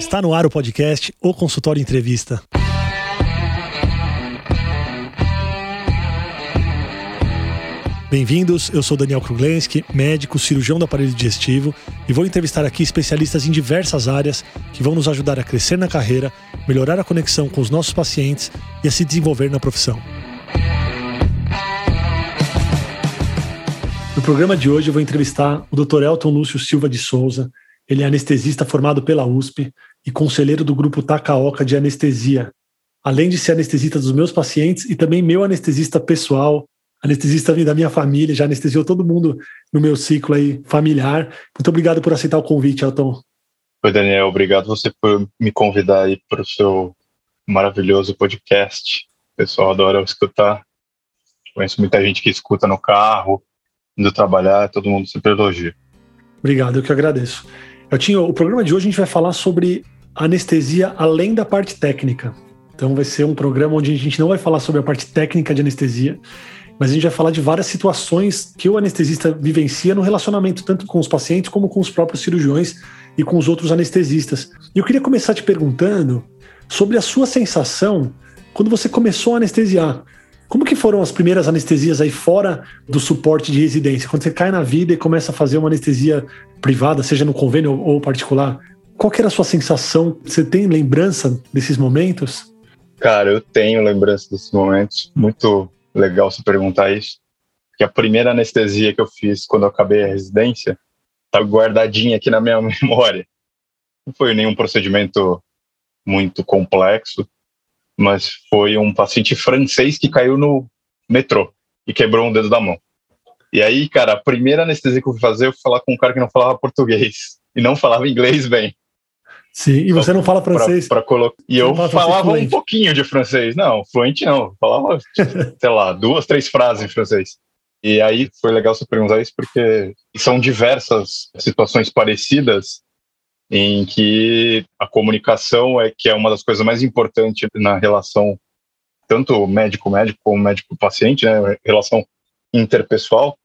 Está no ar o podcast O Consultório Entrevista. Bem-vindos, eu sou Daniel Kruglenski, médico, cirurgião do aparelho digestivo e vou entrevistar aqui especialistas em diversas áreas que vão nos ajudar a crescer na carreira, melhorar a conexão com os nossos pacientes e a se desenvolver na profissão. No programa de hoje eu vou entrevistar o Dr. Elton Lúcio Silva de Souza. Ele é anestesista formado pela USP e conselheiro do grupo Takaoka de anestesia, além de ser anestesista dos meus pacientes e também meu anestesista pessoal, anestesista da minha família, já anestesiou todo mundo no meu ciclo aí familiar. Muito obrigado por aceitar o convite, Elton. Oi, Daniel, obrigado você por me convidar aí para o seu maravilhoso podcast. O pessoal adora escutar. Conheço muita gente que escuta no carro, indo trabalhar, todo mundo sempre elogia. Obrigado, eu que agradeço. Eu tinha, o programa de hoje a gente vai falar sobre anestesia além da parte técnica. Então vai ser um programa onde a gente não vai falar sobre a parte técnica de anestesia, mas a gente vai falar de várias situações que o anestesista vivencia no relacionamento tanto com os pacientes como com os próprios cirurgiões e com os outros anestesistas. E eu queria começar te perguntando sobre a sua sensação quando você começou a anestesiar. Como que foram as primeiras anestesias aí fora do suporte de residência? Quando você cai na vida e começa a fazer uma anestesia privada, seja no convênio ou particular, qual que era a sua sensação? Você tem lembrança desses momentos? Cara, eu tenho lembrança desses momentos. Muito legal você perguntar isso, porque a primeira anestesia que eu fiz quando eu acabei a residência tá guardadinha aqui na minha memória. Não foi nenhum procedimento muito complexo, mas foi um paciente francês que caiu no metrô e quebrou um dedo da mão. E aí, cara, a primeira anestesia que eu fui fazer, eu fui falar com um cara que não falava português e não falava inglês bem. Sim, e você não fala francês. Pra, pra colo... E eu falava um pouquinho de francês. Não, fluente não. Falava, sei lá, duas, três frases em francês. E aí foi legal você perguntar isso, porque são diversas situações parecidas em que a comunicação é que é uma das coisas mais importantes na relação tanto médico-médico como médico-paciente, né? Relação interpessoal.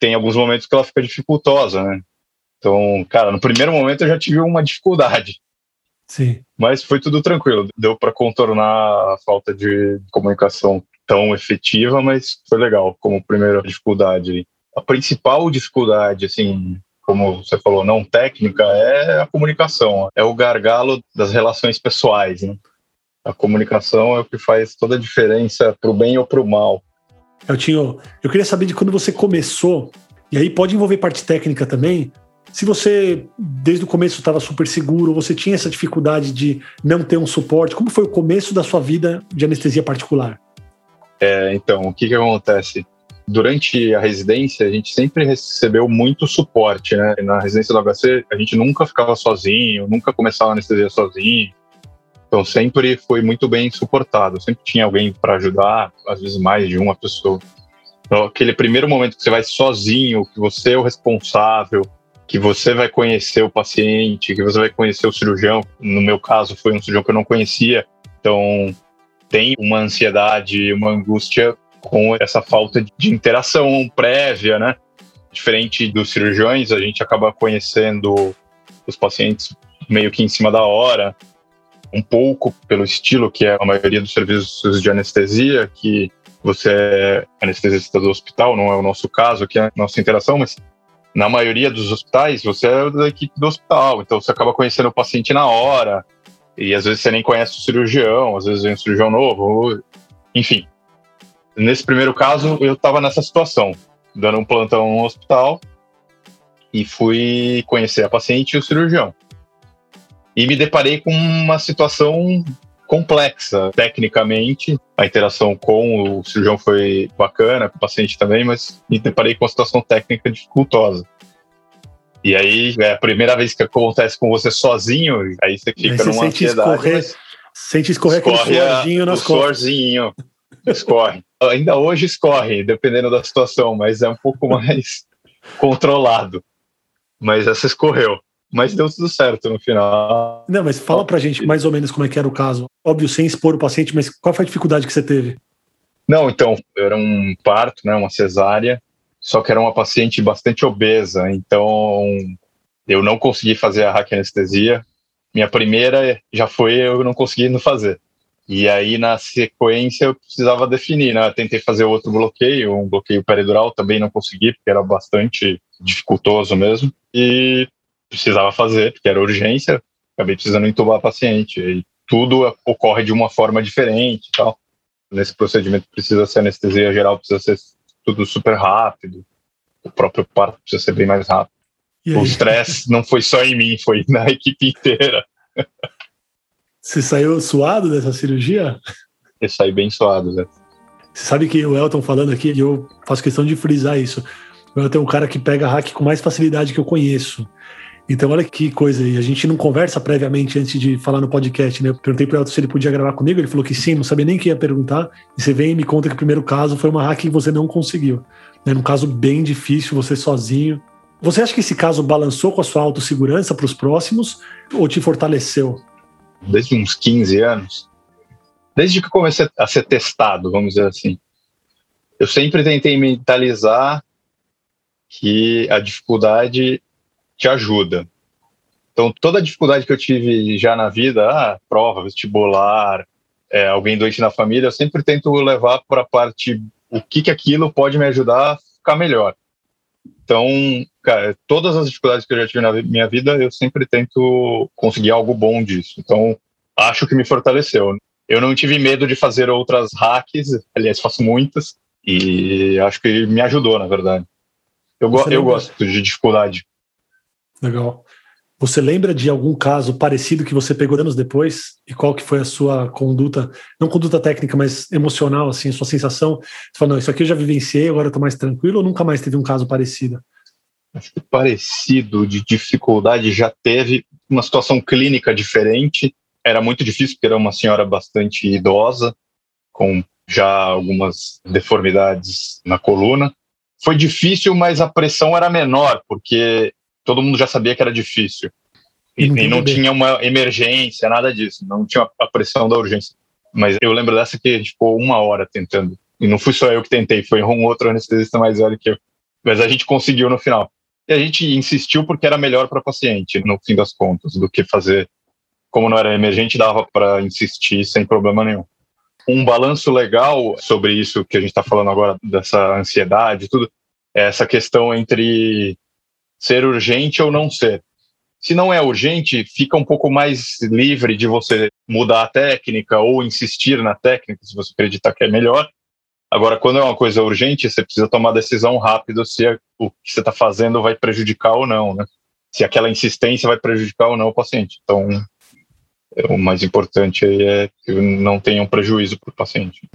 Tem alguns momentos que ela fica dificultosa, né? Então, cara, no primeiro momento eu já tive uma dificuldade. Sim. Mas foi tudo tranquilo. Deu para contornar a falta de comunicação tão efetiva, mas foi legal como primeira dificuldade. A principal dificuldade, assim, como você falou, não técnica, é a comunicação. É o gargalo das relações pessoais, né? A comunicação é o que faz toda a diferença para o bem ou para o mal. Eu, tinha, eu queria saber de quando você começou, e aí pode envolver parte técnica também, se você, desde o começo, estava super seguro, você tinha essa dificuldade de não ter um suporte, como foi o começo da sua vida de anestesia particular? É, então, o que, que acontece? Durante a residência, a gente sempre recebeu muito suporte, né? Na residência do HC, a gente nunca ficava sozinho, nunca começava a anestesia sozinho. Então, sempre foi muito bem suportado. Sempre tinha alguém para ajudar, às vezes mais de uma pessoa. Então, aquele primeiro momento que você vai sozinho, que você é o responsável, que você vai conhecer o paciente, que você vai conhecer o cirurgião. No meu caso, foi um cirurgião que eu não conhecia, então tem uma ansiedade, uma angústia com essa falta de interação prévia, né? Diferente dos cirurgiões, a gente acaba conhecendo os pacientes meio que em cima da hora, um pouco pelo estilo que é a maioria dos serviços de anestesia, que você é anestesista do hospital, não é o nosso caso aqui, é a nossa interação, mas na maioria dos hospitais, você é da equipe do hospital, então você acaba conhecendo o paciente na hora, e às vezes você nem conhece o cirurgião, às vezes vem um cirurgião novo, enfim. Nesse primeiro caso, eu estava nessa situação, dando um plantão no hospital, e fui conhecer a paciente e o cirurgião. E me deparei com uma situação complexa tecnicamente. A interação com o cirurgião foi bacana, com o paciente também, mas me deparei com uma situação técnica dificultosa. E aí, é a primeira vez que acontece com você sozinho, aí você fica aí você numa sente ansiedade. Escorrer, sente escorrer escorre aquele suorzinho nas costas. suorzinho, escorre. Ainda hoje escorre, dependendo da situação, mas é um pouco mais controlado. Mas essa escorreu mas deu tudo certo no final. Não, mas fala pra gente mais ou menos como é que era o caso. Óbvio, sem expor o paciente, mas qual foi a dificuldade que você teve? Não, então, era um parto, né, uma cesárea, só que era uma paciente bastante obesa, então eu não consegui fazer a raquianestesia, minha primeira já foi eu não conseguindo fazer. E aí, na sequência, eu precisava definir, né? Eu tentei fazer outro bloqueio, um bloqueio peridural, também não consegui, porque era bastante dificultoso mesmo. E precisava fazer, porque era urgência, acabei precisando entubar a paciente. E tudo ocorre de uma forma diferente e tal. Nesse procedimento precisa ser anestesia geral, precisa ser tudo super rápido. O próprio parto precisa ser bem mais rápido. O estresse não foi só em mim, foi na equipe inteira. Você saiu suado dessa cirurgia? Eu saí bem suado, né? Você sabe que o Elton falando aqui, e eu faço questão de frisar isso. O Elton é um cara que pega hack com mais facilidade que eu conheço. Então, olha que coisa aí. A gente não conversa previamente antes de falar no podcast, né? Eu perguntei para o Elton se ele podia gravar comigo. Ele falou que sim, não sabia nem que ia perguntar. E você vem e me conta que o primeiro caso foi uma hack que você não conseguiu. Né? Um caso bem difícil, você sozinho. Você acha que esse caso balançou com a sua autossegurança para os próximos ou te fortaleceu? Desde uns 15 anos, desde que comecei a ser testado, vamos dizer assim, eu sempre tentei mentalizar que a dificuldade te ajuda. Então, toda a dificuldade que eu tive já na vida, ah, prova, vestibular, é, alguém doente na família, eu sempre tento levar para a parte o que, que aquilo pode me ajudar a ficar melhor. Então, cara, todas as dificuldades que eu já tive na minha vida, eu sempre tento conseguir algo bom disso. Então, acho que me fortaleceu. Eu não tive medo de fazer outras hacks, aliás, faço muitas, e acho que me ajudou, na verdade. Eu, go eu gosto de dificuldade. Legal. Você lembra de algum caso parecido que você pegou anos depois? E qual que foi a sua conduta, não conduta técnica, mas emocional, assim, a sua sensação? Você falou, não, isso aqui eu já vivenciei, agora eu tô mais tranquilo, ou nunca mais teve um caso parecido? Acho que parecido de dificuldade já teve uma situação clínica diferente. Era muito difícil, porque era uma senhora bastante idosa, com já algumas deformidades na coluna. Foi difícil, mas a pressão era menor, porque todo mundo já sabia que era difícil. E, e não tinha uma emergência, nada disso. Não tinha a pressão da urgência. Mas eu lembro dessa que a gente ficou uma hora tentando. E não fui só eu que tentei, foi um outro anestesista mais velho que eu. Mas a gente conseguiu no final. E a gente insistiu porque era melhor para paciente, no fim das contas, do que fazer. Como não era emergente, dava para insistir sem problema nenhum. Um balanço legal sobre isso que a gente está falando agora, dessa ansiedade e tudo, é essa questão entre ser urgente ou não ser. Se não é urgente, fica um pouco mais livre de você mudar a técnica ou insistir na técnica, se você acreditar que é melhor. Agora, quando é uma coisa urgente, você precisa tomar decisão rápido se o que você está fazendo vai prejudicar ou não, né? Se aquela insistência vai prejudicar ou não o paciente. Então, o mais importante é que não tenha um prejuízo para o paciente.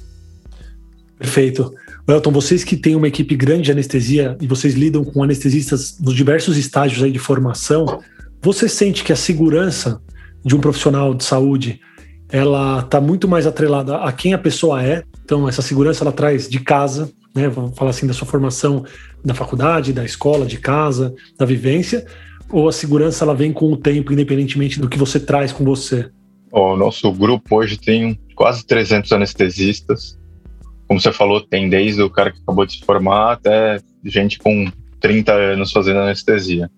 Perfeito. Elton, vocês que têm uma equipe grande de anestesia e vocês lidam com anestesistas nos diversos estágios aí de formação, você sente que a segurança de um profissional de saúde ela está muito mais atrelada a quem a pessoa é. Então, essa segurança ela traz de casa, né? Vamos falar assim da sua formação da faculdade, da escola, de casa, da vivência, ou a segurança ela vem com o tempo, independentemente do que você traz com você? O nosso grupo hoje tem quase 300 anestesistas como você falou, tem desde o cara que acabou de se formar até gente com 30 anos fazendo anestesia.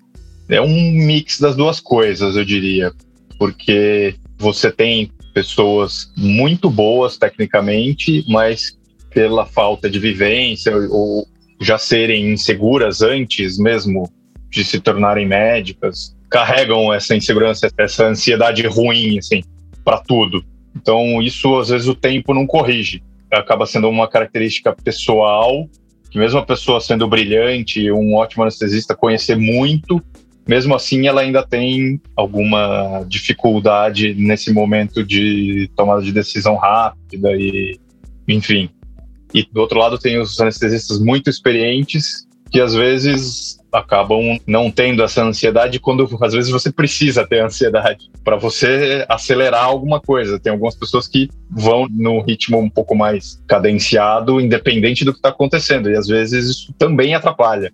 É um mix das duas coisas, eu diria, porque você tem pessoas muito boas tecnicamente, mas pela falta de vivência ou já serem inseguras antes mesmo de se tornarem médicas, carregam essa insegurança, essa ansiedade ruim assim para tudo. Então isso às vezes o tempo não corrige acaba sendo uma característica pessoal, que mesmo a pessoa sendo brilhante, um ótimo anestesista, conhecer muito, mesmo assim ela ainda tem alguma dificuldade nesse momento de tomada de decisão rápida e enfim. E do outro lado tem os anestesistas muito experientes que às vezes acabam não tendo essa ansiedade quando às vezes você precisa ter ansiedade para você acelerar alguma coisa. Tem algumas pessoas que vão no ritmo um pouco mais cadenciado, independente do que está acontecendo, e às vezes isso também atrapalha,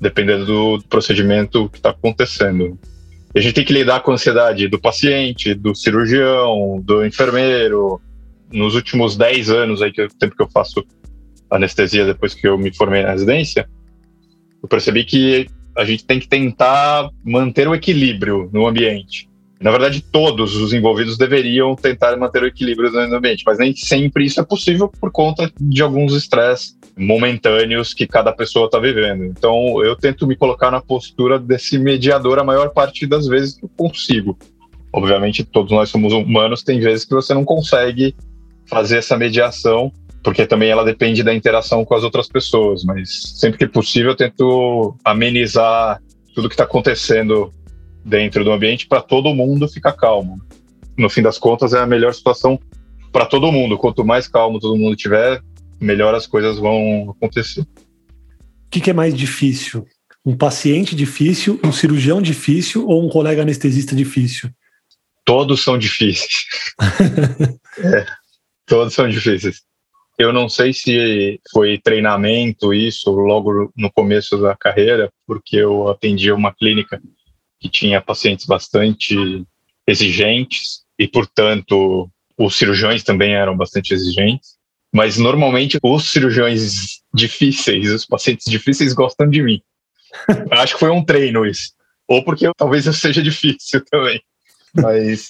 dependendo do procedimento que está acontecendo. E a gente tem que lidar com a ansiedade do paciente, do cirurgião, do enfermeiro. Nos últimos 10 anos, aí, que é o tempo que eu faço anestesia depois que eu me formei na residência, eu percebi que a gente tem que tentar manter o equilíbrio no ambiente. Na verdade, todos os envolvidos deveriam tentar manter o equilíbrio no ambiente, mas nem sempre isso é possível por conta de alguns estresses momentâneos que cada pessoa está vivendo. Então, eu tento me colocar na postura desse mediador a maior parte das vezes que eu consigo. Obviamente, todos nós somos humanos, tem vezes que você não consegue fazer essa mediação, porque também ela depende da interação com as outras pessoas, mas sempre que possível eu tento amenizar tudo que está acontecendo dentro do ambiente para todo mundo ficar calmo. No fim das contas, é a melhor situação para todo mundo. Quanto mais calmo todo mundo tiver, melhor as coisas vão acontecer. O que, que é mais difícil? Um paciente difícil, um cirurgião difícil ou um colega anestesista difícil? Todos são difíceis. é, todos são difíceis. Eu não sei se foi treinamento isso logo no começo da carreira, porque eu atendi uma clínica que tinha pacientes bastante exigentes e, portanto, os cirurgiões também eram bastante exigentes. Mas normalmente os cirurgiões difíceis, os pacientes difíceis gostam de mim. Acho que foi um treino isso. Ou porque talvez eu seja difícil também. Mas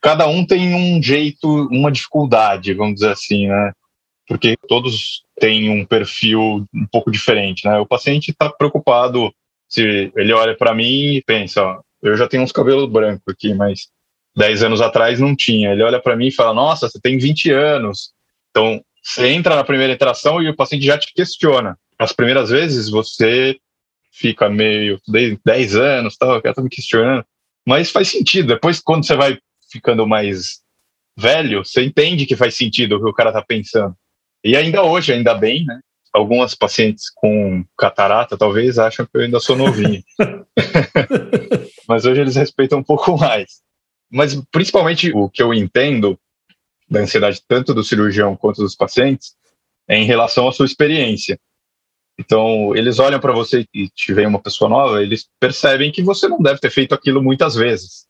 cada um tem um jeito, uma dificuldade, vamos dizer assim, né? Porque todos têm um perfil um pouco diferente, né? O paciente está preocupado se ele olha para mim e pensa, ó, eu já tenho uns cabelos brancos aqui, mas 10 anos atrás não tinha. Ele olha para mim e fala, nossa, você tem 20 anos. Então, você entra na primeira interação e o paciente já te questiona. As primeiras vezes você fica meio 10 anos, tal, cara tá me questionando. Mas faz sentido. Depois, quando você vai ficando mais velho, você entende que faz sentido o que o cara tá pensando. E ainda hoje, ainda bem, né? Algumas pacientes com catarata talvez acham que eu ainda sou novinho. Mas hoje eles respeitam um pouco mais. Mas principalmente o que eu entendo da ansiedade tanto do cirurgião quanto dos pacientes é em relação à sua experiência. Então, eles olham para você e te vem uma pessoa nova, eles percebem que você não deve ter feito aquilo muitas vezes.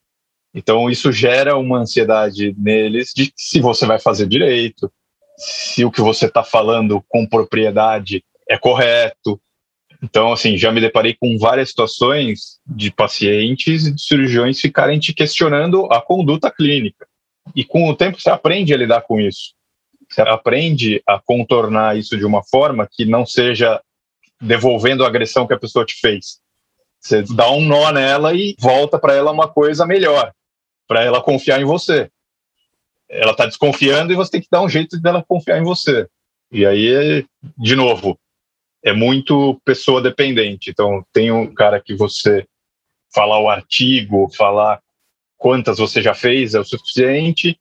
Então, isso gera uma ansiedade neles de se você vai fazer direito, se o que você está falando com propriedade é correto. Então, assim, já me deparei com várias situações de pacientes e de cirurgiões ficarem te questionando a conduta clínica. E com o tempo você aprende a lidar com isso. Você aprende a contornar isso de uma forma que não seja devolvendo a agressão que a pessoa te fez. Você dá um nó nela e volta para ela uma coisa melhor, para ela confiar em você ela está desconfiando e você tem que dar um jeito dela confiar em você. E aí, de novo, é muito pessoa dependente. Então, tem um cara que você falar o artigo, falar quantas você já fez é o suficiente.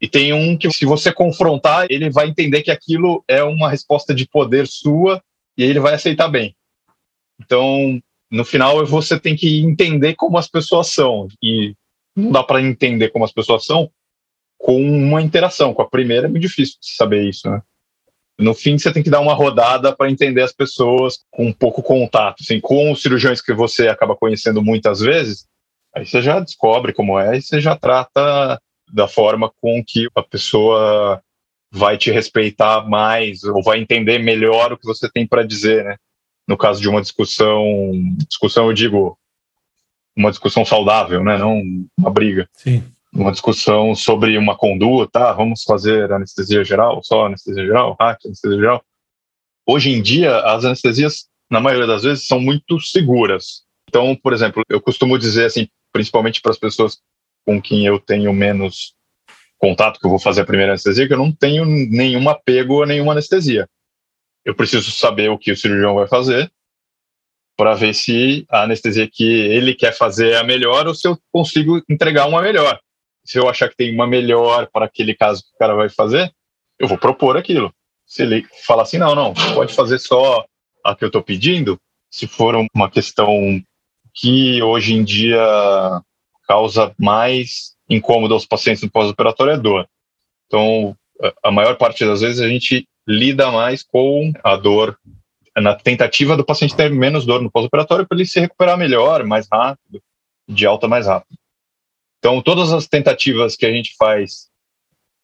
E tem um que, se você confrontar, ele vai entender que aquilo é uma resposta de poder sua e ele vai aceitar bem. Então, no final, você tem que entender como as pessoas são. E não dá para entender como as pessoas são com uma interação. Com a primeira é muito difícil saber isso, né? No fim, você tem que dar uma rodada para entender as pessoas com um pouco contato. Assim, com os cirurgiões que você acaba conhecendo muitas vezes, aí você já descobre como é e você já trata da forma com que a pessoa vai te respeitar mais ou vai entender melhor o que você tem para dizer, né? No caso de uma discussão, discussão eu digo uma discussão saudável, né? Não uma briga. Sim uma discussão sobre uma conduta, ah, vamos fazer anestesia geral, só anestesia geral, hack, anestesia geral. Hoje em dia, as anestesias, na maioria das vezes, são muito seguras. Então, por exemplo, eu costumo dizer assim, principalmente para as pessoas com quem eu tenho menos contato, que eu vou fazer a primeira anestesia, que eu não tenho nenhum apego a nenhuma anestesia. Eu preciso saber o que o cirurgião vai fazer para ver se a anestesia que ele quer fazer é a melhor ou se eu consigo entregar uma melhor se eu achar que tem uma melhor para aquele caso que o cara vai fazer, eu vou propor aquilo. Se ele falar assim, não, não, pode fazer só a que eu estou pedindo, se for uma questão que hoje em dia causa mais incômodo aos pacientes no pós-operatório é dor. Então, a maior parte das vezes a gente lida mais com a dor na tentativa do paciente ter menos dor no pós-operatório para ele se recuperar melhor, mais rápido, de alta mais rápido. Então, todas as tentativas que a gente faz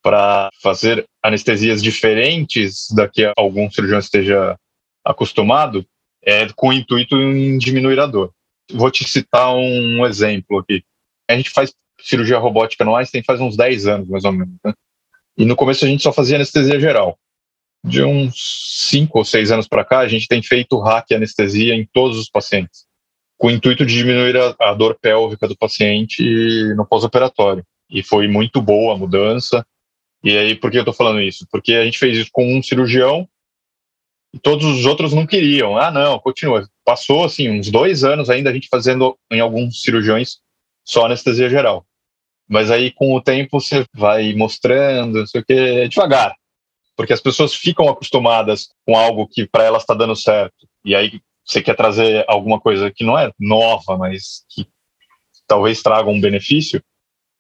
para fazer anestesias diferentes da que algum cirurgião esteja acostumado é com o intuito em diminuir a dor. Vou te citar um exemplo aqui. A gente faz cirurgia robótica no Einstein faz uns 10 anos, mais ou menos. Né? E no começo a gente só fazia anestesia geral. De uns 5 ou 6 anos para cá, a gente tem feito hack anestesia em todos os pacientes, com o intuito de diminuir a, a dor pélvica do paciente no pós-operatório. E foi muito boa a mudança. E aí, por que eu estou falando isso? Porque a gente fez isso com um cirurgião e todos os outros não queriam. Ah, não, continua. Passou, assim, uns dois anos ainda a gente fazendo em alguns cirurgiões só anestesia geral. Mas aí, com o tempo, você vai mostrando, não sei o que, é devagar. Porque as pessoas ficam acostumadas com algo que para elas está dando certo. E aí você quer trazer alguma coisa que não é nova, mas que talvez traga um benefício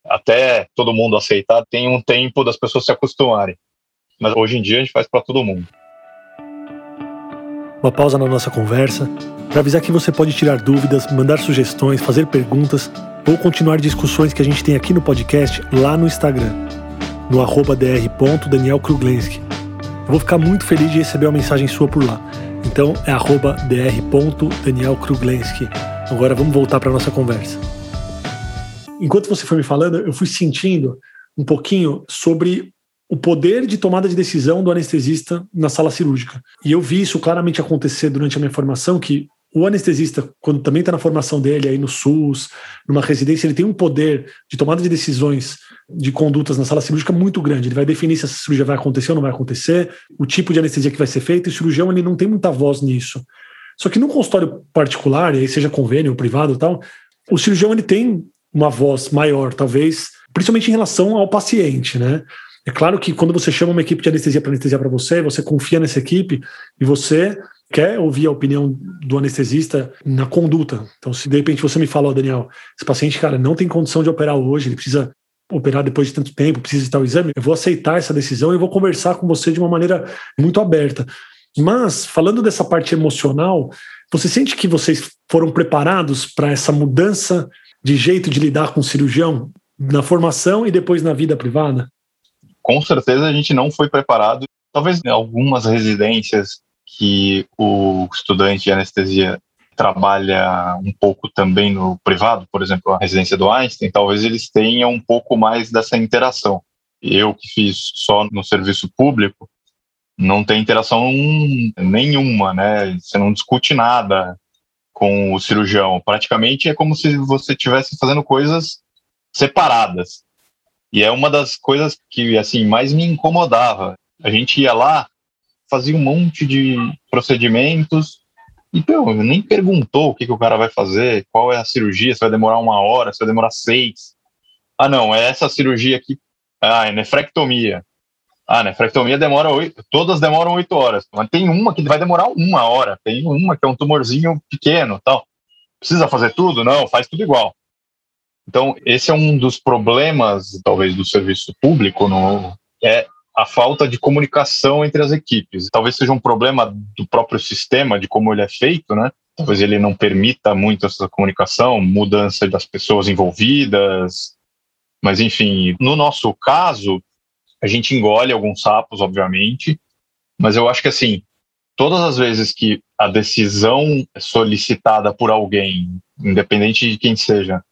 até todo mundo aceitar, tem um tempo das pessoas se acostumarem. Mas hoje em dia a gente faz para todo mundo. Uma pausa na nossa conversa para avisar que você pode tirar dúvidas, mandar sugestões, fazer perguntas ou continuar discussões que a gente tem aqui no podcast lá no Instagram, no arroba dr.danielkruglenski. Eu vou ficar muito feliz de receber uma mensagem sua por lá. Então é arroba dr.danielkruglenski. Agora vamos voltar para nossa conversa enquanto você foi me falando, eu fui sentindo um pouquinho sobre o poder de tomada de decisão do anestesista na sala cirúrgica. E eu vi isso claramente acontecer durante a minha formação, que o anestesista, quando também está na formação dele aí no SUS, numa residência, ele tem um poder de tomada de decisões de condutas na sala cirúrgica muito grande. Ele vai definir se essa cirurgia vai acontecer ou não vai acontecer, o tipo de anestesia que vai ser feita, e o cirurgião ele não tem muita voz nisso. Só que no consultório particular, e aí seja convênio ou privado tal, o cirurgião ele tem uma voz maior, talvez, principalmente em relação ao paciente, né? É claro que quando você chama uma equipe de anestesia para anestesiar para você, você confia nessa equipe e você quer ouvir a opinião do anestesista na conduta. Então, se de repente você me fala, oh, Daniel, esse paciente, cara, não tem condição de operar hoje, ele precisa operar depois de tanto tempo, precisa de tal exame, eu vou aceitar essa decisão e vou conversar com você de uma maneira muito aberta. Mas, falando dessa parte emocional, você sente que vocês foram preparados para essa mudança de jeito de lidar com o cirurgião na formação e depois na vida privada? Com certeza a gente não foi preparado. Talvez em algumas residências que o estudante de anestesia trabalha um pouco também no privado, por exemplo, a residência do Einstein, talvez eles tenham um pouco mais dessa interação. Eu que fiz só no serviço público, não tem interação nenhuma, né? Você não discute nada com o cirurgião. Praticamente é como se você estivesse fazendo coisas separadas. E é uma das coisas que assim mais me incomodava. A gente ia lá, fazia um monte de procedimentos e pô, nem perguntou o que, que o cara vai fazer, qual é a cirurgia, se vai demorar uma hora, se vai demorar seis. Ah, não, é essa cirurgia aqui. Ah, é nefrectomia. Ah, nefrectomia demora oito, todas demoram oito horas, mas tem uma que vai demorar uma hora, tem uma que é um tumorzinho pequeno, tal. Precisa fazer tudo? Não, faz tudo igual. Então, esse é um dos problemas, talvez, do serviço público, no, é a falta de comunicação entre as equipes. Talvez seja um problema do próprio sistema, de como ele é feito, né? Talvez ele não permita muito essa comunicação, mudança das pessoas envolvidas. Mas, enfim, no nosso caso, a gente engole alguns sapos, obviamente, mas eu acho que assim, todas as vezes que a decisão é solicitada por alguém, independente de quem seja,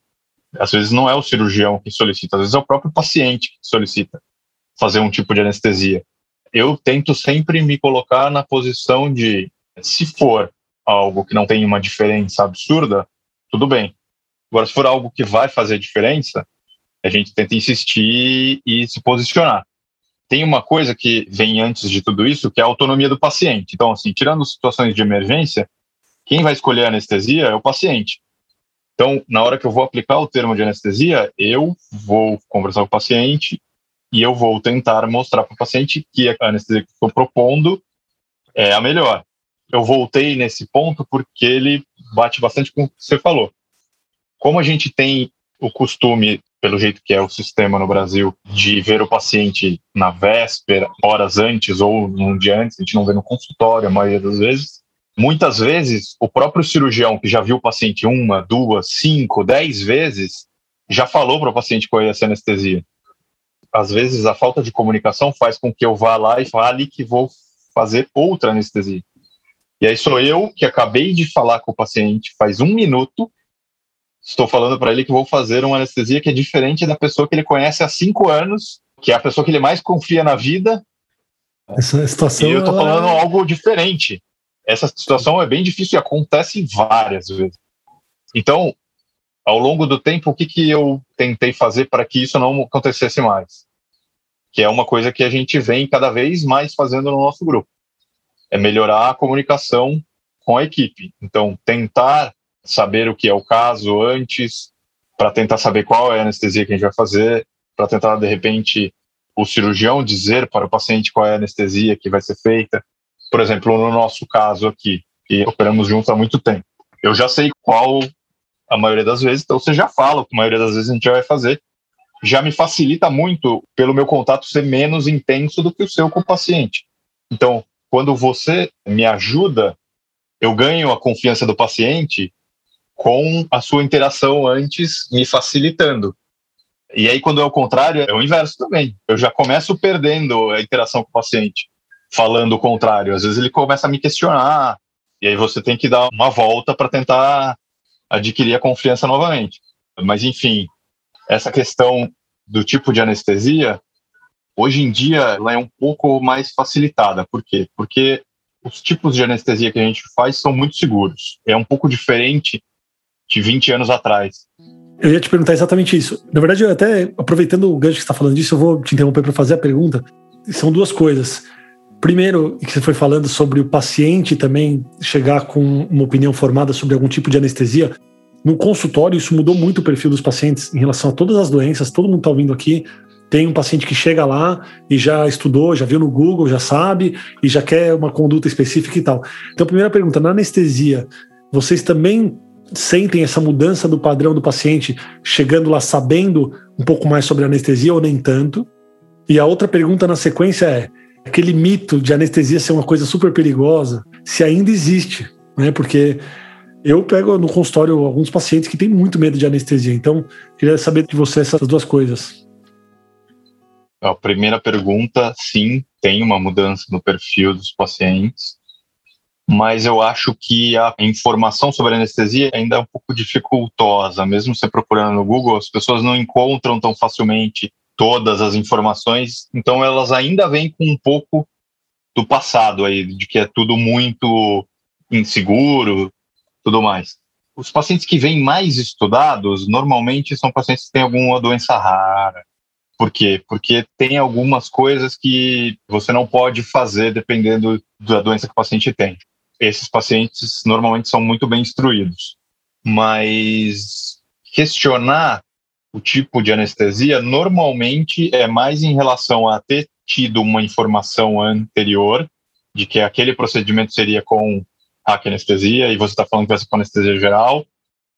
às vezes não é o cirurgião que solicita, às vezes é o próprio paciente que solicita fazer um tipo de anestesia. Eu tento sempre me colocar na posição de, se for algo que não tem uma diferença absurda, tudo bem. Agora, se for algo que vai fazer diferença, a gente tenta insistir e se posicionar tem uma coisa que vem antes de tudo isso, que é a autonomia do paciente. Então, assim, tirando situações de emergência, quem vai escolher a anestesia é o paciente. Então, na hora que eu vou aplicar o termo de anestesia, eu vou conversar com o paciente e eu vou tentar mostrar para o paciente que a anestesia que estou propondo é a melhor. Eu voltei nesse ponto porque ele bate bastante com o que você falou. Como a gente tem o costume pelo jeito que é o sistema no Brasil, de ver o paciente na véspera, horas antes ou um dia antes, a gente não vê no consultório a maioria das vezes. Muitas vezes, o próprio cirurgião que já viu o paciente uma, duas, cinco, dez vezes, já falou para o paciente qual ia ser anestesia. Às vezes, a falta de comunicação faz com que eu vá lá e fale que vou fazer outra anestesia. E aí sou eu que acabei de falar com o paciente faz um minuto estou falando para ele que vou fazer uma anestesia que é diferente da pessoa que ele conhece há cinco anos, que é a pessoa que ele mais confia na vida. Essa situação. E eu estou falando algo diferente. Essa situação é bem difícil e acontece várias vezes. Então, ao longo do tempo, o que, que eu tentei fazer para que isso não acontecesse mais? Que é uma coisa que a gente vem cada vez mais fazendo no nosso grupo. É melhorar a comunicação com a equipe. Então, tentar saber o que é o caso antes, para tentar saber qual é a anestesia que a gente vai fazer, para tentar, de repente, o cirurgião dizer para o paciente qual é a anestesia que vai ser feita. Por exemplo, no nosso caso aqui, que operamos juntos há muito tempo, eu já sei qual a maioria das vezes, então você já fala que a maioria das vezes a gente vai fazer. Já me facilita muito pelo meu contato ser menos intenso do que o seu com o paciente. Então, quando você me ajuda, eu ganho a confiança do paciente com a sua interação antes me facilitando. E aí, quando é o contrário, é o inverso também. Eu já começo perdendo a interação com o paciente, falando o contrário. Às vezes ele começa a me questionar, e aí você tem que dar uma volta para tentar adquirir a confiança novamente. Mas, enfim, essa questão do tipo de anestesia, hoje em dia, ela é um pouco mais facilitada. Por quê? Porque os tipos de anestesia que a gente faz são muito seguros. É um pouco diferente de 20 anos atrás. Eu ia te perguntar exatamente isso. Na verdade, eu até aproveitando o gancho que está falando disso, eu vou te interromper para fazer a pergunta. São duas coisas. Primeiro, que você foi falando sobre o paciente também chegar com uma opinião formada sobre algum tipo de anestesia. No consultório, isso mudou muito o perfil dos pacientes em relação a todas as doenças. Todo mundo está ouvindo aqui. Tem um paciente que chega lá e já estudou, já viu no Google, já sabe e já quer uma conduta específica e tal. Então, primeira pergunta: na anestesia, vocês também sentem essa mudança do padrão do paciente chegando lá sabendo um pouco mais sobre anestesia ou nem tanto? E a outra pergunta na sequência é: aquele mito de anestesia ser uma coisa super perigosa, se ainda existe, né? Porque eu pego no consultório alguns pacientes que têm muito medo de anestesia, então queria saber de você essas duas coisas. A primeira pergunta, sim, tem uma mudança no perfil dos pacientes, mas eu acho que a informação sobre anestesia ainda é um pouco dificultosa, mesmo você procurando no Google, as pessoas não encontram tão facilmente todas as informações, então elas ainda vêm com um pouco do passado aí, de que é tudo muito inseguro, tudo mais. Os pacientes que vêm mais estudados, normalmente são pacientes que têm alguma doença rara. Por quê? Porque tem algumas coisas que você não pode fazer dependendo da doença que o paciente tem. Esses pacientes normalmente são muito bem instruídos. Mas questionar o tipo de anestesia normalmente é mais em relação a ter tido uma informação anterior de que aquele procedimento seria com anestesia e você está falando que vai ser com anestesia geral,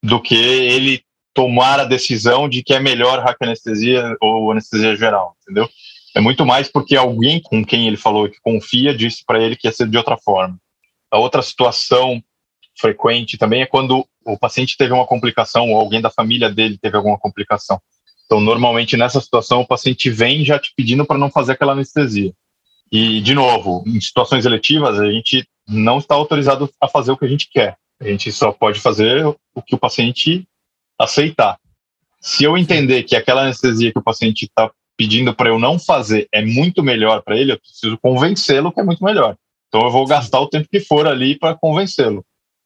do que ele tomar a decisão de que é melhor anestesia ou anestesia geral, entendeu? É muito mais porque alguém com quem ele falou que confia disse para ele que ia ser de outra forma. A outra situação frequente também é quando o paciente teve uma complicação ou alguém da família dele teve alguma complicação. Então, normalmente nessa situação, o paciente vem já te pedindo para não fazer aquela anestesia. E, de novo, em situações eletivas, a gente não está autorizado a fazer o que a gente quer. A gente só pode fazer o que o paciente aceitar. Se eu entender que aquela anestesia que o paciente está pedindo para eu não fazer é muito melhor para ele, eu preciso convencê-lo que é muito melhor. Então eu vou gastar o tempo que for ali para convencê-lo.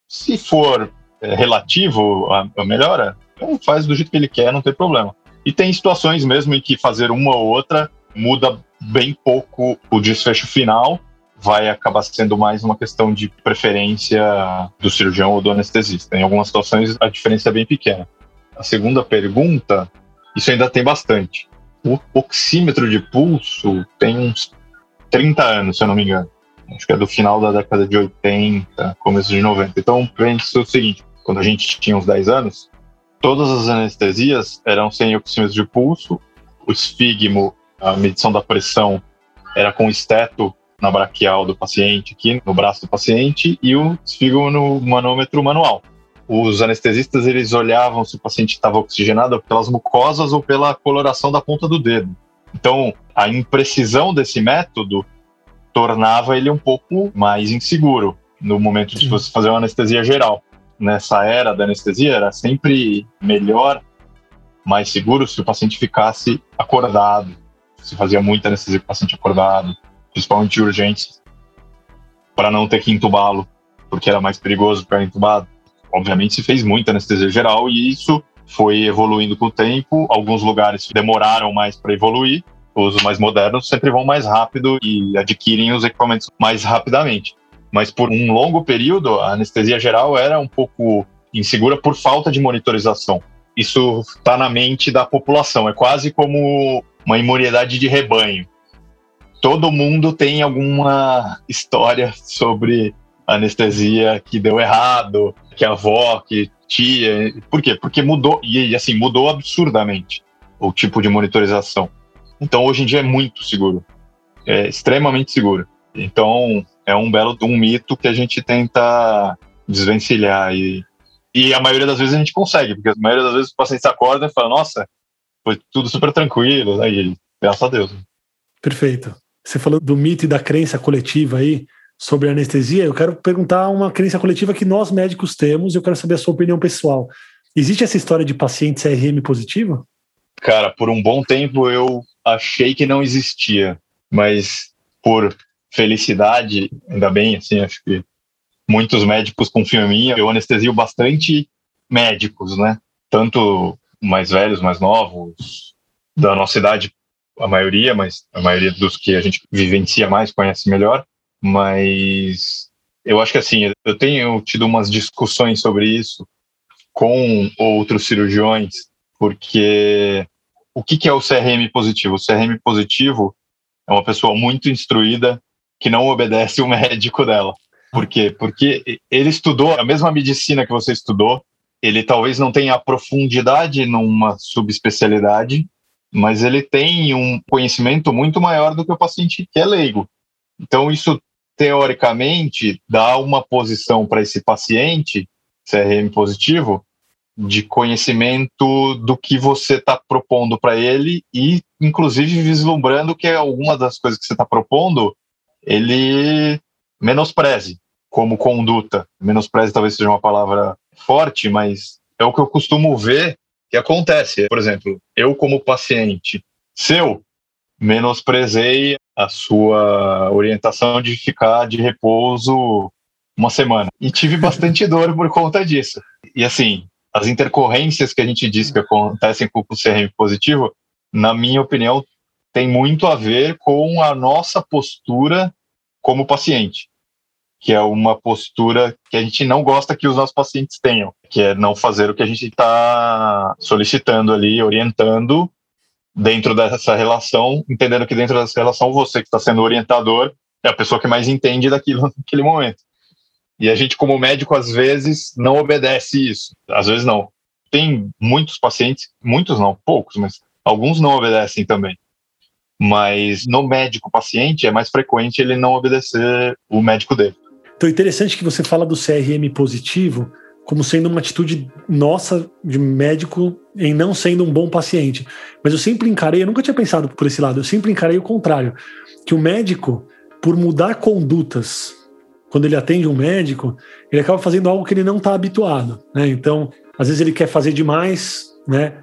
Se for é, relativo a, a melhora, então faz do jeito que ele quer, não tem problema. E tem situações mesmo em que fazer uma ou outra muda bem pouco o desfecho final, vai acabar sendo mais uma questão de preferência do cirurgião ou do anestesista. Em algumas situações a diferença é bem pequena. A segunda pergunta, isso ainda tem bastante. O oxímetro de pulso tem uns 30 anos, se eu não me engano. Acho que é do final da década de 80, começo de 90. Então, pense o seguinte: quando a gente tinha uns 10 anos, todas as anestesias eram sem oxímetro de pulso, o esfigmo, a medição da pressão, era com esteto na braquial do paciente, aqui no braço do paciente, e o esfígamo no manômetro manual. Os anestesistas eles olhavam se o paciente estava oxigenado pelas mucosas ou pela coloração da ponta do dedo. Então, a imprecisão desse método tornava ele um pouco mais inseguro no momento de você fazer uma anestesia geral. nessa era da anestesia era sempre melhor, mais seguro se o paciente ficasse acordado. Se fazia muita anestesia com o paciente acordado, principalmente urgentes, para não ter que entubá-lo, porque era mais perigoso ficar entubado. Obviamente se fez muita anestesia geral e isso foi evoluindo com o tempo. Alguns lugares demoraram mais para evoluir, os mais modernos sempre vão mais rápido e adquirem os equipamentos mais rapidamente. Mas por um longo período, a anestesia geral era um pouco insegura por falta de monitorização. Isso está na mente da população, é quase como uma imunidade de rebanho. Todo mundo tem alguma história sobre anestesia que deu errado, que a avó, que tia. Por quê? Porque mudou, e assim, mudou absurdamente o tipo de monitorização. Então, hoje em dia é muito seguro. É extremamente seguro. Então, é um belo um mito que a gente tenta desvencilhar. E, e a maioria das vezes a gente consegue, porque a maioria das vezes o paciente acorda e fala: Nossa, foi tudo super tranquilo. Aí, graças a Deus. Perfeito. Você falou do mito e da crença coletiva aí sobre anestesia. Eu quero perguntar uma crença coletiva que nós médicos temos e eu quero saber a sua opinião pessoal. Existe essa história de paciente CRM positivo? Cara, por um bom tempo eu achei que não existia, mas por felicidade, ainda bem, assim, acho que muitos médicos confiam em mim. Eu anestesio bastante médicos, né? Tanto mais velhos, mais novos, da nossa idade, a maioria, mas a maioria dos que a gente vivencia mais, conhece melhor. Mas eu acho que, assim, eu tenho tido umas discussões sobre isso com outros cirurgiões, porque o que, que é o CRM positivo? O CRM positivo é uma pessoa muito instruída que não obedece o médico dela. Por quê? Porque ele estudou a mesma medicina que você estudou, ele talvez não tenha profundidade numa subespecialidade, mas ele tem um conhecimento muito maior do que o paciente que é leigo. Então, isso, teoricamente, dá uma posição para esse paciente, CRM positivo, de conhecimento do que você está propondo para ele e, inclusive, vislumbrando que alguma das coisas que você está propondo ele menospreze como conduta. Menospreze talvez seja uma palavra forte, mas é o que eu costumo ver que acontece. Por exemplo, eu como paciente seu, menosprezei a sua orientação de ficar de repouso uma semana. E tive bastante dor por conta disso. E assim, as intercorrências que a gente diz que acontecem com o CRM positivo, na minha opinião, tem muito a ver com a nossa postura como paciente, que é uma postura que a gente não gosta que os nossos pacientes tenham, que é não fazer o que a gente está solicitando ali, orientando dentro dessa relação, entendendo que dentro dessa relação você que está sendo orientador é a pessoa que mais entende daquilo naquele momento. E a gente, como médico, às vezes não obedece isso. Às vezes não. Tem muitos pacientes, muitos não, poucos, mas alguns não obedecem também. Mas no médico paciente é mais frequente ele não obedecer o médico dele. Então, interessante que você fala do CRM positivo como sendo uma atitude nossa de médico em não sendo um bom paciente. Mas eu sempre encarei, eu nunca tinha pensado por esse lado, eu sempre encarei o contrário, que o médico, por mudar condutas quando ele atende um médico, ele acaba fazendo algo que ele não está habituado, né? Então, às vezes ele quer fazer demais, né?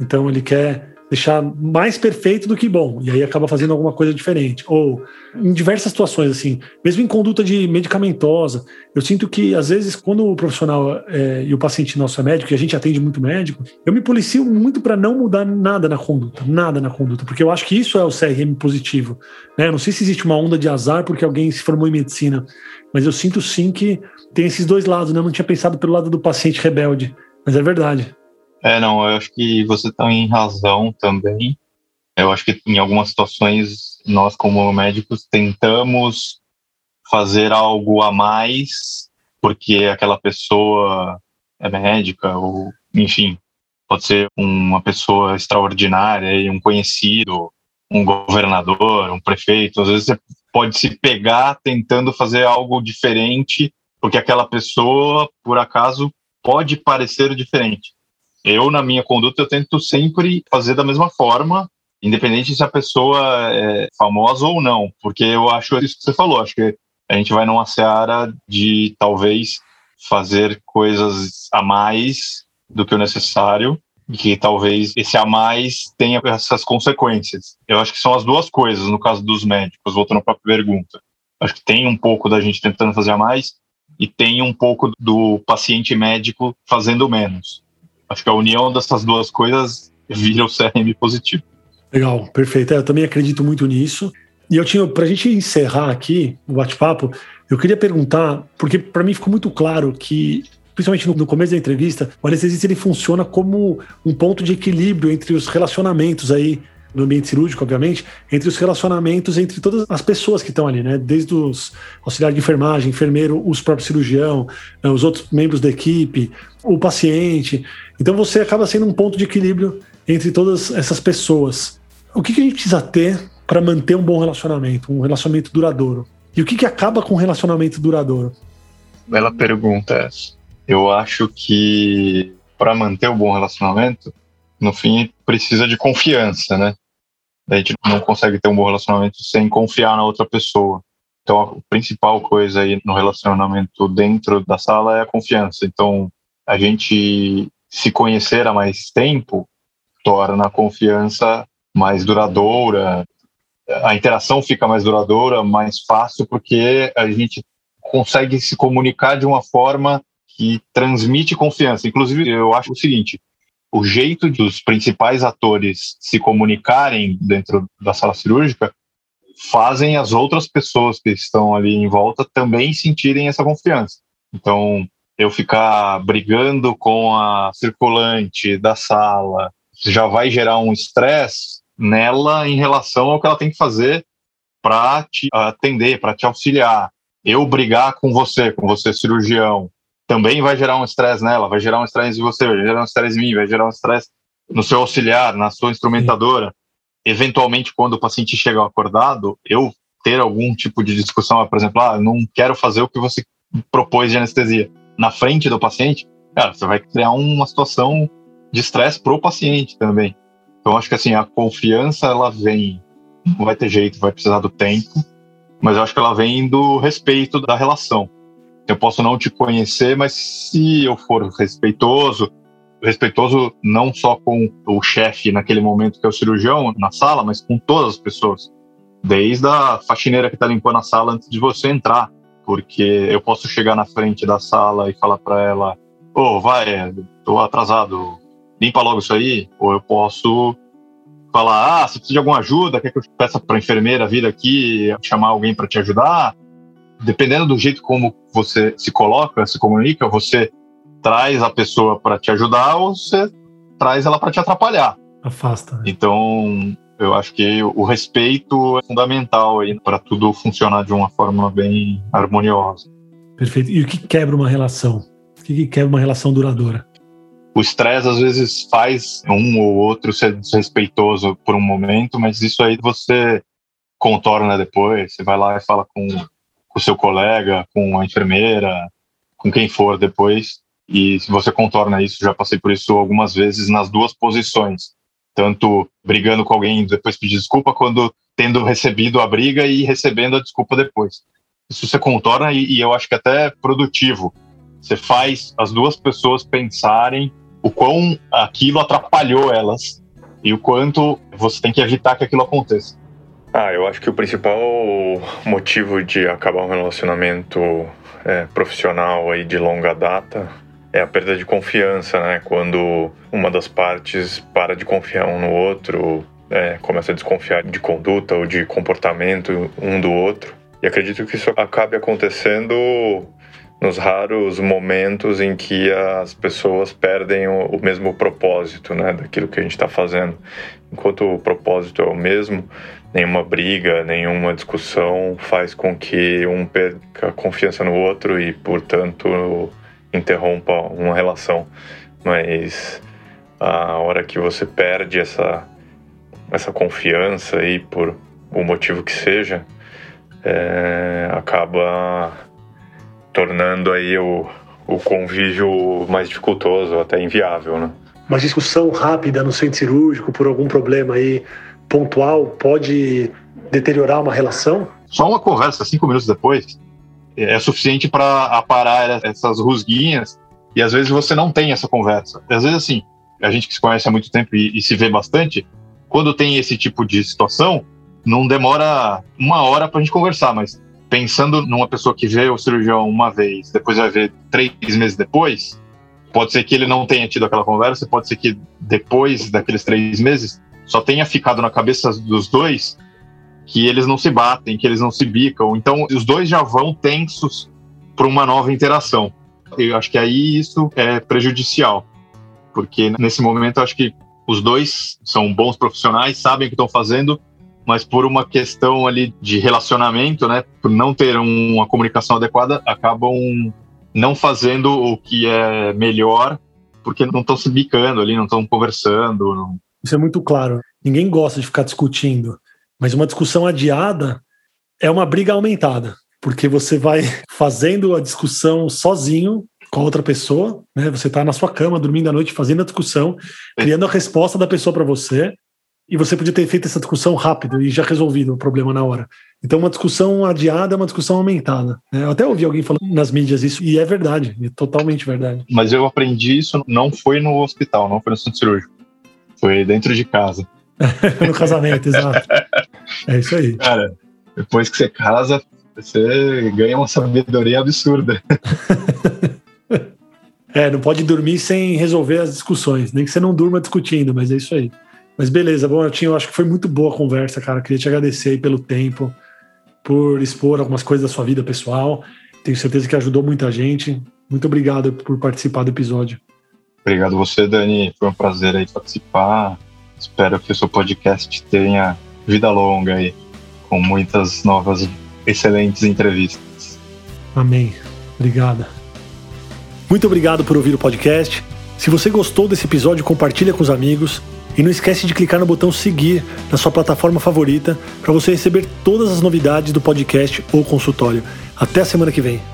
Então ele quer deixar mais perfeito do que bom, e aí acaba fazendo alguma coisa diferente. Ou em diversas situações, assim, mesmo em conduta de medicamentosa, eu sinto que às vezes quando o profissional é, e o paciente nosso é médico, e a gente atende muito médico, eu me policio muito para não mudar nada na conduta, nada na conduta, porque eu acho que isso é o CRM positivo. Né? Eu não sei se existe uma onda de azar porque alguém se formou em medicina, mas eu sinto sim que tem esses dois lados, né? Eu não tinha pensado pelo lado do paciente rebelde, mas é verdade. É, não, eu acho que você tem razão também. Eu acho que em algumas situações nós, como médicos, tentamos fazer algo a mais porque aquela pessoa é médica ou, enfim, pode ser uma pessoa extraordinária e um conhecido, um governador, um prefeito. Às vezes você pode se pegar tentando fazer algo diferente, porque aquela pessoa, por acaso, pode parecer diferente. Eu, na minha conduta, eu tento sempre fazer da mesma forma, independente se a pessoa é famosa ou não, porque eu acho isso que você falou, acho que a gente vai numa seara de talvez fazer coisas a mais do que o necessário que talvez esse a mais tenha essas consequências. Eu acho que são as duas coisas no caso dos médicos, voltando para a pergunta. Acho que tem um pouco da gente tentando fazer a mais e tem um pouco do paciente médico fazendo menos. Acho que a união dessas duas coisas vira o CRM positivo. Legal, perfeito. É, eu também acredito muito nisso. E eu tinha, para a gente encerrar aqui o bate-papo, eu queria perguntar, porque para mim ficou muito claro que, principalmente no, começo da entrevista, o anestesista ele funciona como um ponto de equilíbrio entre os relacionamentos aí no ambiente cirúrgico, obviamente, entre os relacionamentos entre todas as pessoas que estão ali, né? Desde os auxiliares de enfermagem, enfermeiro, os próprios cirurgião, né? os outros membros da equipe, o paciente. Então você acaba sendo um ponto de equilíbrio entre todas essas pessoas. O que, que a gente precisa ter para manter um bom relacionamento, um relacionamento duradouro? E o que, que acaba com um relacionamento duradouro? Bela pergunta essa. Eu acho que para manter um bom relacionamento, no fim, precisa de confiança, né? A gente não consegue ter um bom relacionamento sem confiar na outra pessoa. Então, a principal coisa aí no relacionamento dentro da sala é a confiança. Então, a gente se conhecer há mais tempo torna a confiança mais duradoura, a interação fica mais duradoura, mais fácil, porque a gente consegue se comunicar de uma forma que transmite confiança. Inclusive, eu acho o seguinte: o jeito dos principais atores se comunicarem dentro da sala cirúrgica fazem as outras pessoas que estão ali em volta também sentirem essa confiança. Então, eu ficar brigando com a circulante da sala já vai gerar um estresse nela em relação ao que ela tem que fazer para te atender, para te auxiliar. Eu brigar com você, com você cirurgião, também vai gerar um estresse nela, vai gerar um estresse em você, vai gerar um estresse em mim, vai gerar um estresse no seu auxiliar, na sua instrumentadora. Sim. Eventualmente, quando o paciente chega acordado, eu ter algum tipo de discussão, por exemplo, ah, não quero fazer o que você propôs de anestesia na frente do paciente, cara, você vai criar uma situação de estresse para o paciente também. Então, acho que assim, a confiança, ela vem, não vai ter jeito, vai precisar do tempo, mas eu acho que ela vem do respeito da relação. Eu posso não te conhecer, mas se eu for respeitoso, respeitoso não só com o chefe naquele momento que é o cirurgião na sala, mas com todas as pessoas, desde a faxineira que está limpando a sala antes de você entrar, porque eu posso chegar na frente da sala e falar para ela, ô, oh, vai, tô atrasado, limpa logo isso aí, ou eu posso falar, ah, se precisa de alguma ajuda, quer que eu peça para enfermeira vir aqui, chamar alguém para te ajudar? Dependendo do jeito como você se coloca, se comunica, você traz a pessoa para te ajudar ou você traz ela para te atrapalhar. Afasta. Né? Então, eu acho que o respeito é fundamental aí para tudo funcionar de uma forma bem harmoniosa. Perfeito. E o que quebra uma relação? O que quebra uma relação duradoura? o estresse às vezes faz um ou outro ser desrespeitoso por um momento, mas isso aí você contorna depois. Você vai lá e fala com o seu colega, com a enfermeira, com quem for depois. E se você contorna isso, já passei por isso algumas vezes nas duas posições. Tanto brigando com alguém depois pedir desculpa, quando tendo recebido a briga e recebendo a desculpa depois. Isso você contorna e, e eu acho que até é produtivo. Você faz as duas pessoas pensarem o quão aquilo atrapalhou elas e o quanto você tem que evitar que aquilo aconteça. Ah, eu acho que o principal motivo de acabar um relacionamento é, profissional aí de longa data é a perda de confiança, né? Quando uma das partes para de confiar um no outro, é, começa a desconfiar de conduta ou de comportamento um do outro. E acredito que isso acabe acontecendo nos raros momentos em que as pessoas perdem o, o mesmo propósito, né, daquilo que a gente está fazendo. Enquanto o propósito é o mesmo, nenhuma briga, nenhuma discussão faz com que um perca confiança no outro e, portanto, interrompa uma relação. Mas a hora que você perde essa essa confiança aí por o motivo que seja, é, acaba tornando aí o, o convívio mais dificultoso, até inviável, né? Uma discussão rápida no centro cirúrgico por algum problema aí pontual pode deteriorar uma relação? Só uma conversa cinco minutos depois é suficiente para aparar essas rusguinhas e às vezes você não tem essa conversa. Às vezes, assim, a gente que se conhece há muito tempo e, e se vê bastante, quando tem esse tipo de situação, não demora uma hora para a gente conversar, mas pensando numa pessoa que vê o cirurgião uma vez, depois vai ver três meses depois, pode ser que ele não tenha tido aquela conversa, pode ser que depois daqueles três meses só tenha ficado na cabeça dos dois que eles não se batem, que eles não se bicam. Então, os dois já vão tensos para uma nova interação. Eu acho que aí isso é prejudicial, porque nesse momento eu acho que os dois são bons profissionais, sabem o que estão fazendo, mas por uma questão ali de relacionamento, né, por não ter uma comunicação adequada, acabam não fazendo o que é melhor, porque não estão se bicando ali, não estão conversando. Não... Isso é muito claro. Ninguém gosta de ficar discutindo, mas uma discussão adiada é uma briga aumentada, porque você vai fazendo a discussão sozinho com outra pessoa, né? Você está na sua cama, dormindo à noite, fazendo a discussão, criando a resposta da pessoa para você, e você podia ter feito essa discussão rápido e já resolvido o problema na hora. Então, uma discussão adiada é uma discussão aumentada. Né? Eu até ouvi alguém falando nas mídias isso, e é verdade, é totalmente verdade. Mas eu aprendi isso, não foi no hospital, não foi no centro cirúrgico. Foi dentro de casa. no casamento, exato. É isso aí. Cara, depois que você casa, você ganha uma sabedoria absurda. é, não pode dormir sem resolver as discussões, nem que você não durma discutindo, mas é isso aí. Mas beleza, bom, eu acho que foi muito boa a conversa, cara. Queria te agradecer aí pelo tempo, por expor algumas coisas da sua vida pessoal. Tenho certeza que ajudou muita gente. Muito obrigado por participar do episódio. Obrigado você, Dani. Foi um prazer aí participar. Espero que o seu podcast tenha vida longa aí, com muitas novas excelentes entrevistas. Amém. Obrigado. Muito obrigado por ouvir o podcast. Se você gostou desse episódio, compartilha com os amigos. E não esquece de clicar no botão seguir na sua plataforma favorita para você receber todas as novidades do podcast ou consultório. Até a semana que vem.